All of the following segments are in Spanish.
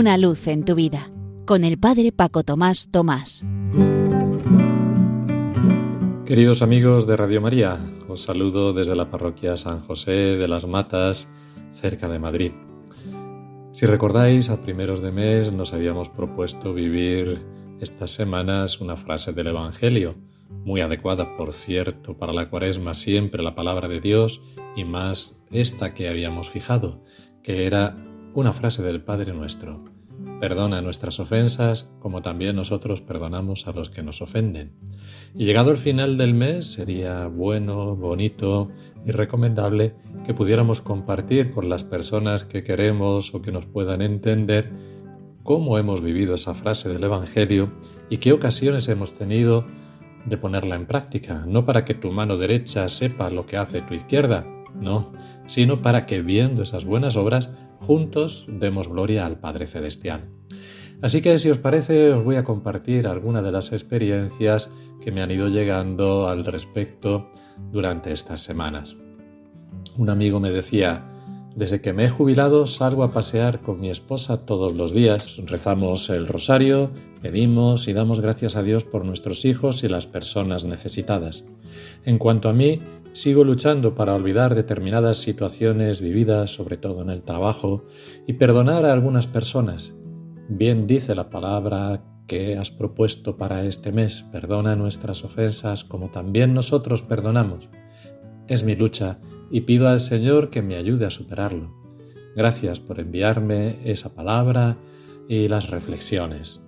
Una luz en tu vida con el Padre Paco Tomás Tomás. Queridos amigos de Radio María, os saludo desde la parroquia San José de las Matas, cerca de Madrid. Si recordáis, a primeros de mes nos habíamos propuesto vivir estas semanas una frase del Evangelio, muy adecuada, por cierto, para la cuaresma, siempre la palabra de Dios y más esta que habíamos fijado, que era una frase del Padre nuestro. Perdona nuestras ofensas como también nosotros perdonamos a los que nos ofenden. Y llegado el final del mes sería bueno, bonito y recomendable que pudiéramos compartir con las personas que queremos o que nos puedan entender cómo hemos vivido esa frase del Evangelio y qué ocasiones hemos tenido de ponerla en práctica, no para que tu mano derecha sepa lo que hace tu izquierda, no, sino para que viendo esas buenas obras juntos demos gloria al Padre Celestial. Así que si os parece os voy a compartir algunas de las experiencias que me han ido llegando al respecto durante estas semanas. Un amigo me decía, desde que me he jubilado salgo a pasear con mi esposa todos los días, rezamos el rosario, pedimos y damos gracias a Dios por nuestros hijos y las personas necesitadas. En cuanto a mí, Sigo luchando para olvidar determinadas situaciones vividas, sobre todo en el trabajo, y perdonar a algunas personas. Bien dice la palabra que has propuesto para este mes, perdona nuestras ofensas como también nosotros perdonamos. Es mi lucha y pido al Señor que me ayude a superarlo. Gracias por enviarme esa palabra y las reflexiones.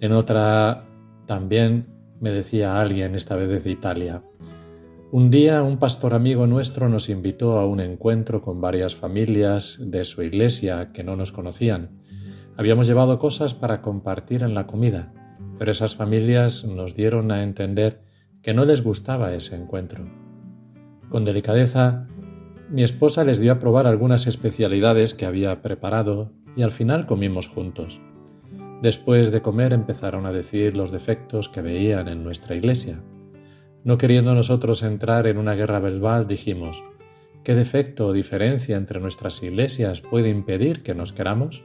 En otra también me decía alguien, esta vez de Italia, un día un pastor amigo nuestro nos invitó a un encuentro con varias familias de su iglesia que no nos conocían. Habíamos llevado cosas para compartir en la comida, pero esas familias nos dieron a entender que no les gustaba ese encuentro. Con delicadeza, mi esposa les dio a probar algunas especialidades que había preparado y al final comimos juntos. Después de comer empezaron a decir los defectos que veían en nuestra iglesia. No queriendo nosotros entrar en una guerra verbal, dijimos, ¿qué defecto o diferencia entre nuestras iglesias puede impedir que nos queramos?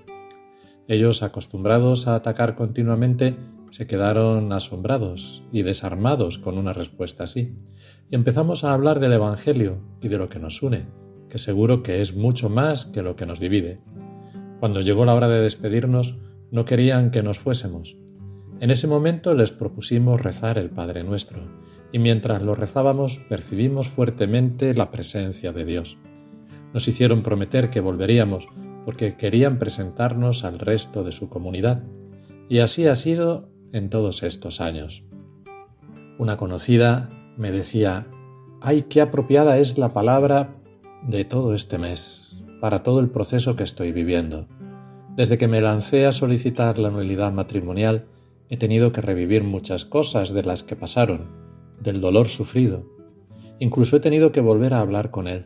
Ellos, acostumbrados a atacar continuamente, se quedaron asombrados y desarmados con una respuesta así. Y empezamos a hablar del Evangelio y de lo que nos une, que seguro que es mucho más que lo que nos divide. Cuando llegó la hora de despedirnos, no querían que nos fuésemos. En ese momento les propusimos rezar el Padre Nuestro, y mientras lo rezábamos percibimos fuertemente la presencia de Dios. Nos hicieron prometer que volveríamos porque querían presentarnos al resto de su comunidad, y así ha sido en todos estos años. Una conocida me decía, ¡ay, qué apropiada es la palabra de todo este mes, para todo el proceso que estoy viviendo! Desde que me lancé a solicitar la nulidad matrimonial, he tenido que revivir muchas cosas de las que pasaron, del dolor sufrido. Incluso he tenido que volver a hablar con él.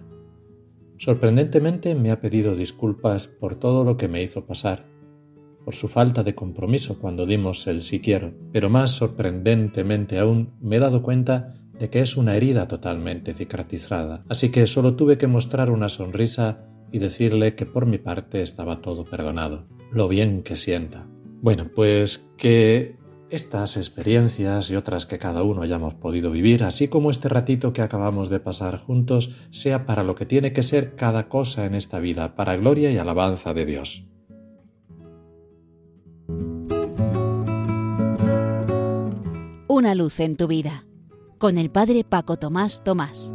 Sorprendentemente me ha pedido disculpas por todo lo que me hizo pasar, por su falta de compromiso cuando dimos el sí quiero, pero más sorprendentemente aún me he dado cuenta de que es una herida totalmente cicatrizada, así que solo tuve que mostrar una sonrisa y decirle que por mi parte estaba todo perdonado. Lo bien que sienta. Bueno, pues que estas experiencias y otras que cada uno hayamos podido vivir, así como este ratito que acabamos de pasar juntos, sea para lo que tiene que ser cada cosa en esta vida, para gloria y alabanza de Dios. Una luz en tu vida, con el Padre Paco Tomás Tomás.